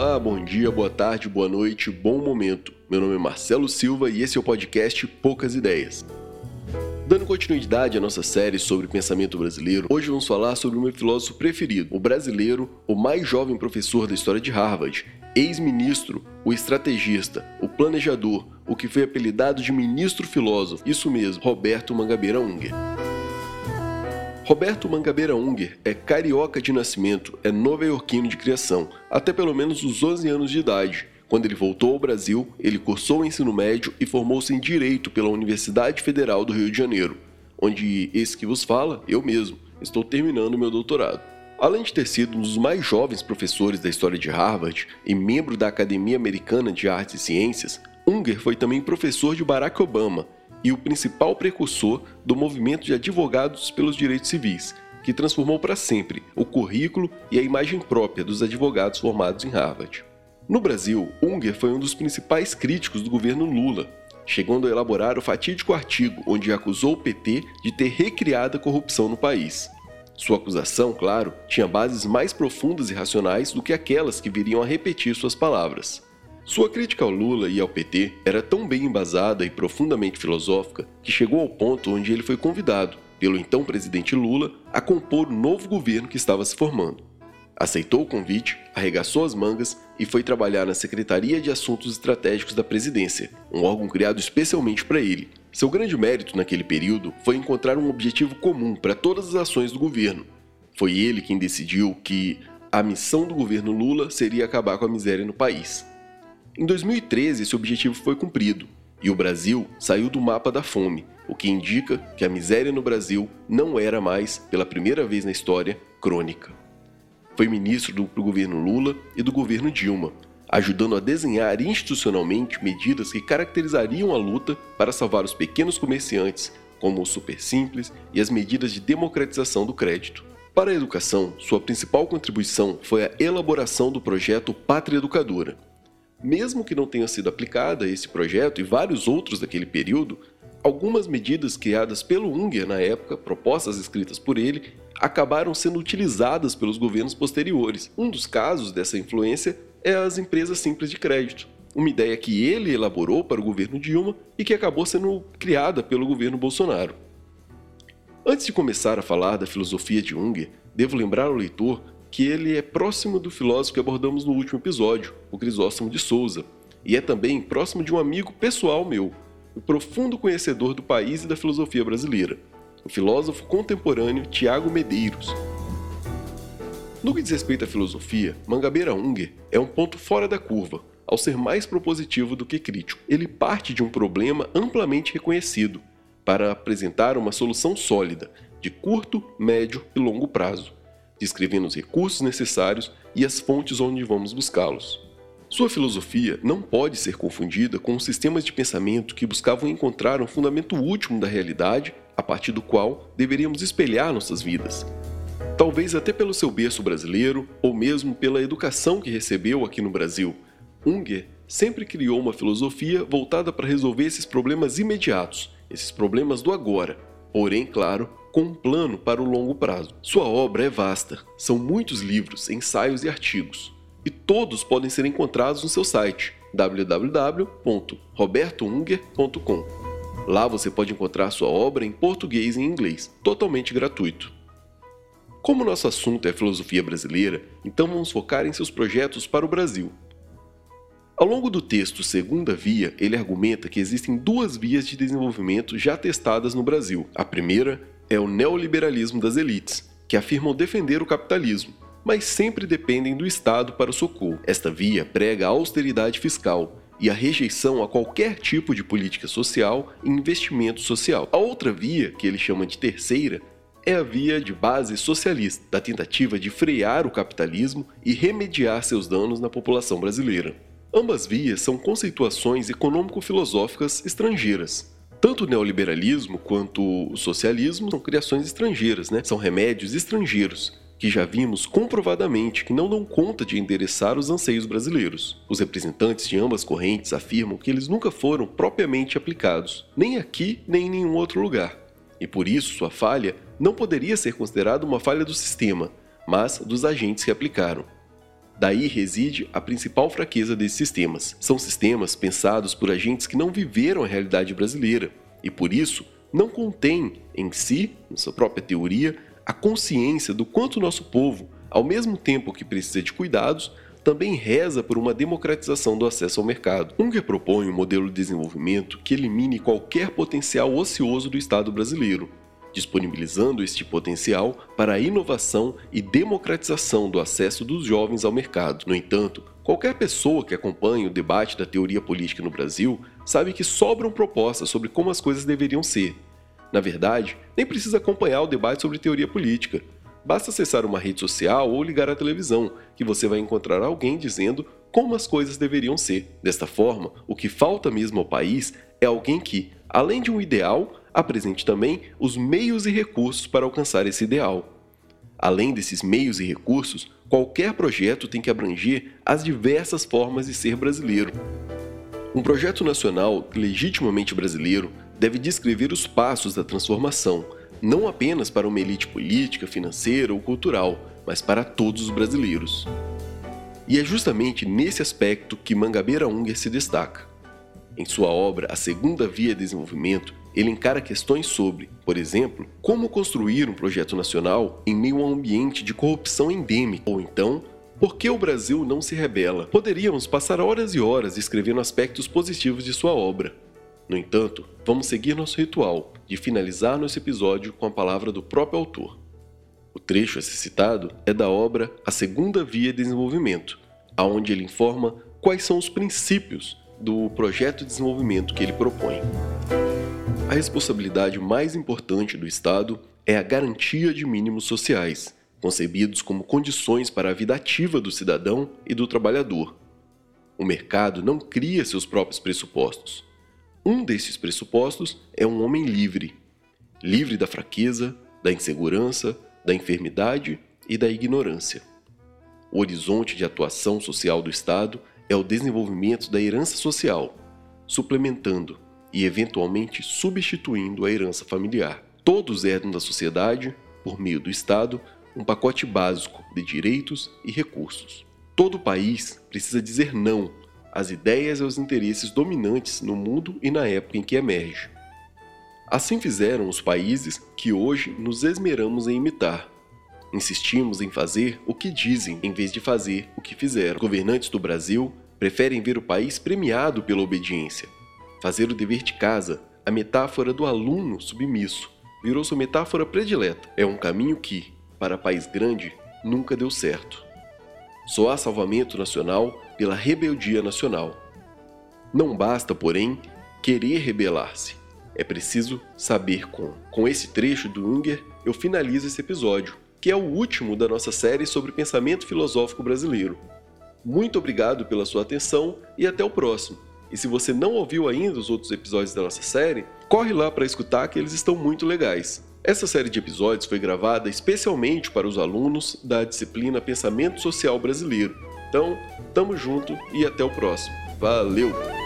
Olá, bom dia, boa tarde, boa noite, bom momento. Meu nome é Marcelo Silva e esse é o podcast Poucas Ideias. Dando continuidade à nossa série sobre pensamento brasileiro, hoje vamos falar sobre o meu filósofo preferido, o brasileiro, o mais jovem professor da história de Harvard, ex-ministro, o estrategista, o planejador, o que foi apelidado de ministro filósofo, isso mesmo, Roberto Mangabeira Unger. Roberto Mangabeira Unger é carioca de nascimento, é nova-iorquino de criação, até pelo menos os 11 anos de idade. Quando ele voltou ao Brasil, ele cursou o ensino médio e formou-se em Direito pela Universidade Federal do Rio de Janeiro, onde esse que vos fala, eu mesmo, estou terminando meu doutorado. Além de ter sido um dos mais jovens professores da história de Harvard e membro da Academia Americana de Artes e Ciências, Unger foi também professor de Barack Obama e o principal precursor do movimento de advogados pelos direitos civis, que transformou para sempre o currículo e a imagem própria dos advogados formados em Harvard. No Brasil, Unger foi um dos principais críticos do governo Lula, chegando a elaborar o fatídico artigo onde acusou o PT de ter recriado a corrupção no país. Sua acusação, claro, tinha bases mais profundas e racionais do que aquelas que viriam a repetir suas palavras. Sua crítica ao Lula e ao PT era tão bem embasada e profundamente filosófica que chegou ao ponto onde ele foi convidado, pelo então presidente Lula, a compor o novo governo que estava se formando. Aceitou o convite, arregaçou as mangas e foi trabalhar na Secretaria de Assuntos Estratégicos da Presidência, um órgão criado especialmente para ele. Seu grande mérito naquele período foi encontrar um objetivo comum para todas as ações do governo. Foi ele quem decidiu que a missão do governo Lula seria acabar com a miséria no país. Em 2013, esse objetivo foi cumprido e o Brasil saiu do mapa da fome, o que indica que a miséria no Brasil não era mais, pela primeira vez na história, crônica. Foi ministro do governo Lula e do governo Dilma, ajudando a desenhar institucionalmente medidas que caracterizariam a luta para salvar os pequenos comerciantes, como o Super Simples e as medidas de democratização do crédito. Para a educação, sua principal contribuição foi a elaboração do projeto Pátria Educadora, mesmo que não tenha sido aplicada esse projeto e vários outros daquele período, algumas medidas criadas pelo Unger na época, propostas escritas por ele, acabaram sendo utilizadas pelos governos posteriores. Um dos casos dessa influência é as empresas simples de crédito, uma ideia que ele elaborou para o governo Dilma e que acabou sendo criada pelo governo Bolsonaro. Antes de começar a falar da filosofia de Unger, devo lembrar ao leitor que ele é próximo do filósofo que abordamos no último episódio, o Crisóstomo de Souza, e é também próximo de um amigo pessoal meu, o profundo conhecedor do país e da filosofia brasileira, o filósofo contemporâneo Tiago Medeiros. No que diz respeito à filosofia, Mangabeira Unger é um ponto fora da curva, ao ser mais propositivo do que crítico. Ele parte de um problema amplamente reconhecido para apresentar uma solução sólida, de curto, médio e longo prazo descrevendo os recursos necessários e as fontes onde vamos buscá-los. Sua filosofia não pode ser confundida com os sistemas de pensamento que buscavam encontrar um fundamento último da realidade a partir do qual deveríamos espelhar nossas vidas. Talvez até pelo seu berço brasileiro ou mesmo pela educação que recebeu aqui no Brasil, Unger sempre criou uma filosofia voltada para resolver esses problemas imediatos, esses problemas do agora, porém, claro, com um plano para o longo prazo. Sua obra é vasta, são muitos livros, ensaios e artigos, e todos podem ser encontrados no seu site www.robertounger.com. Lá você pode encontrar sua obra em português e inglês, totalmente gratuito. Como nosso assunto é filosofia brasileira, então vamos focar em seus projetos para o Brasil. Ao longo do texto Segunda Via, ele argumenta que existem duas vias de desenvolvimento já testadas no Brasil. A primeira é o neoliberalismo das elites, que afirmam defender o capitalismo, mas sempre dependem do Estado para o socorro. Esta via prega a austeridade fiscal e a rejeição a qualquer tipo de política social e investimento social. A outra via, que ele chama de terceira, é a via de base socialista, da tentativa de frear o capitalismo e remediar seus danos na população brasileira. Ambas vias são conceituações econômico-filosóficas estrangeiras, tanto o neoliberalismo quanto o socialismo são criações estrangeiras, né? São remédios estrangeiros que já vimos comprovadamente que não dão conta de endereçar os anseios brasileiros. Os representantes de ambas correntes afirmam que eles nunca foram propriamente aplicados, nem aqui nem em nenhum outro lugar. E por isso sua falha não poderia ser considerada uma falha do sistema, mas dos agentes que aplicaram. Daí reside a principal fraqueza desses sistemas. São sistemas pensados por agentes que não viveram a realidade brasileira e, por isso, não contêm em si, na sua própria teoria, a consciência do quanto nosso povo, ao mesmo tempo que precisa de cuidados, também reza por uma democratização do acesso ao mercado. Unger propõe um modelo de desenvolvimento que elimine qualquer potencial ocioso do Estado brasileiro, disponibilizando este potencial para a inovação e democratização do acesso dos jovens ao mercado. No entanto, qualquer pessoa que acompanhe o debate da teoria política no Brasil sabe que sobram propostas sobre como as coisas deveriam ser. Na verdade, nem precisa acompanhar o debate sobre teoria política. Basta acessar uma rede social ou ligar a televisão, que você vai encontrar alguém dizendo como as coisas deveriam ser. Desta forma, o que falta mesmo ao país é alguém que, além de um ideal, apresente também os meios e recursos para alcançar esse ideal. Além desses meios e recursos, qualquer projeto tem que abranger as diversas formas de ser brasileiro. Um projeto nacional legitimamente brasileiro deve descrever os passos da transformação, não apenas para uma elite política, financeira ou cultural, mas para todos os brasileiros. E é justamente nesse aspecto que Mangabeira Unger se destaca. Em sua obra A Segunda Via de Desenvolvimento, ele encara questões sobre, por exemplo, como construir um projeto nacional em meio a um ambiente de corrupção endêmica, ou então, por que o Brasil não se rebela? Poderíamos passar horas e horas escrevendo aspectos positivos de sua obra. No entanto, vamos seguir nosso ritual de finalizar nosso episódio com a palavra do próprio autor. O trecho a ser citado é da obra A Segunda Via de Desenvolvimento, aonde ele informa quais são os princípios do projeto de desenvolvimento que ele propõe. A responsabilidade mais importante do Estado é a garantia de mínimos sociais, concebidos como condições para a vida ativa do cidadão e do trabalhador. O mercado não cria seus próprios pressupostos. Um desses pressupostos é um homem livre, livre da fraqueza, da insegurança, da enfermidade e da ignorância. O horizonte de atuação social do Estado é o desenvolvimento da herança social, suplementando e eventualmente substituindo a herança familiar. Todos herdam da sociedade, por meio do Estado, um pacote básico de direitos e recursos. Todo país precisa dizer não às ideias e aos interesses dominantes no mundo e na época em que emerge. Assim fizeram os países que hoje nos esmeramos em imitar. Insistimos em fazer o que dizem em vez de fazer o que fizeram. Governantes do Brasil preferem ver o país premiado pela obediência, Fazer o dever de casa, a metáfora do aluno submisso, virou sua metáfora predileta. É um caminho que, para país grande, nunca deu certo. Só há salvamento nacional pela rebeldia nacional. Não basta, porém, querer rebelar-se. É preciso saber como. Com esse trecho do Unger, eu finalizo esse episódio, que é o último da nossa série sobre pensamento filosófico brasileiro. Muito obrigado pela sua atenção e até o próximo. E se você não ouviu ainda os outros episódios da nossa série, corre lá para escutar que eles estão muito legais. Essa série de episódios foi gravada especialmente para os alunos da disciplina Pensamento Social Brasileiro. Então, tamo junto e até o próximo. Valeu!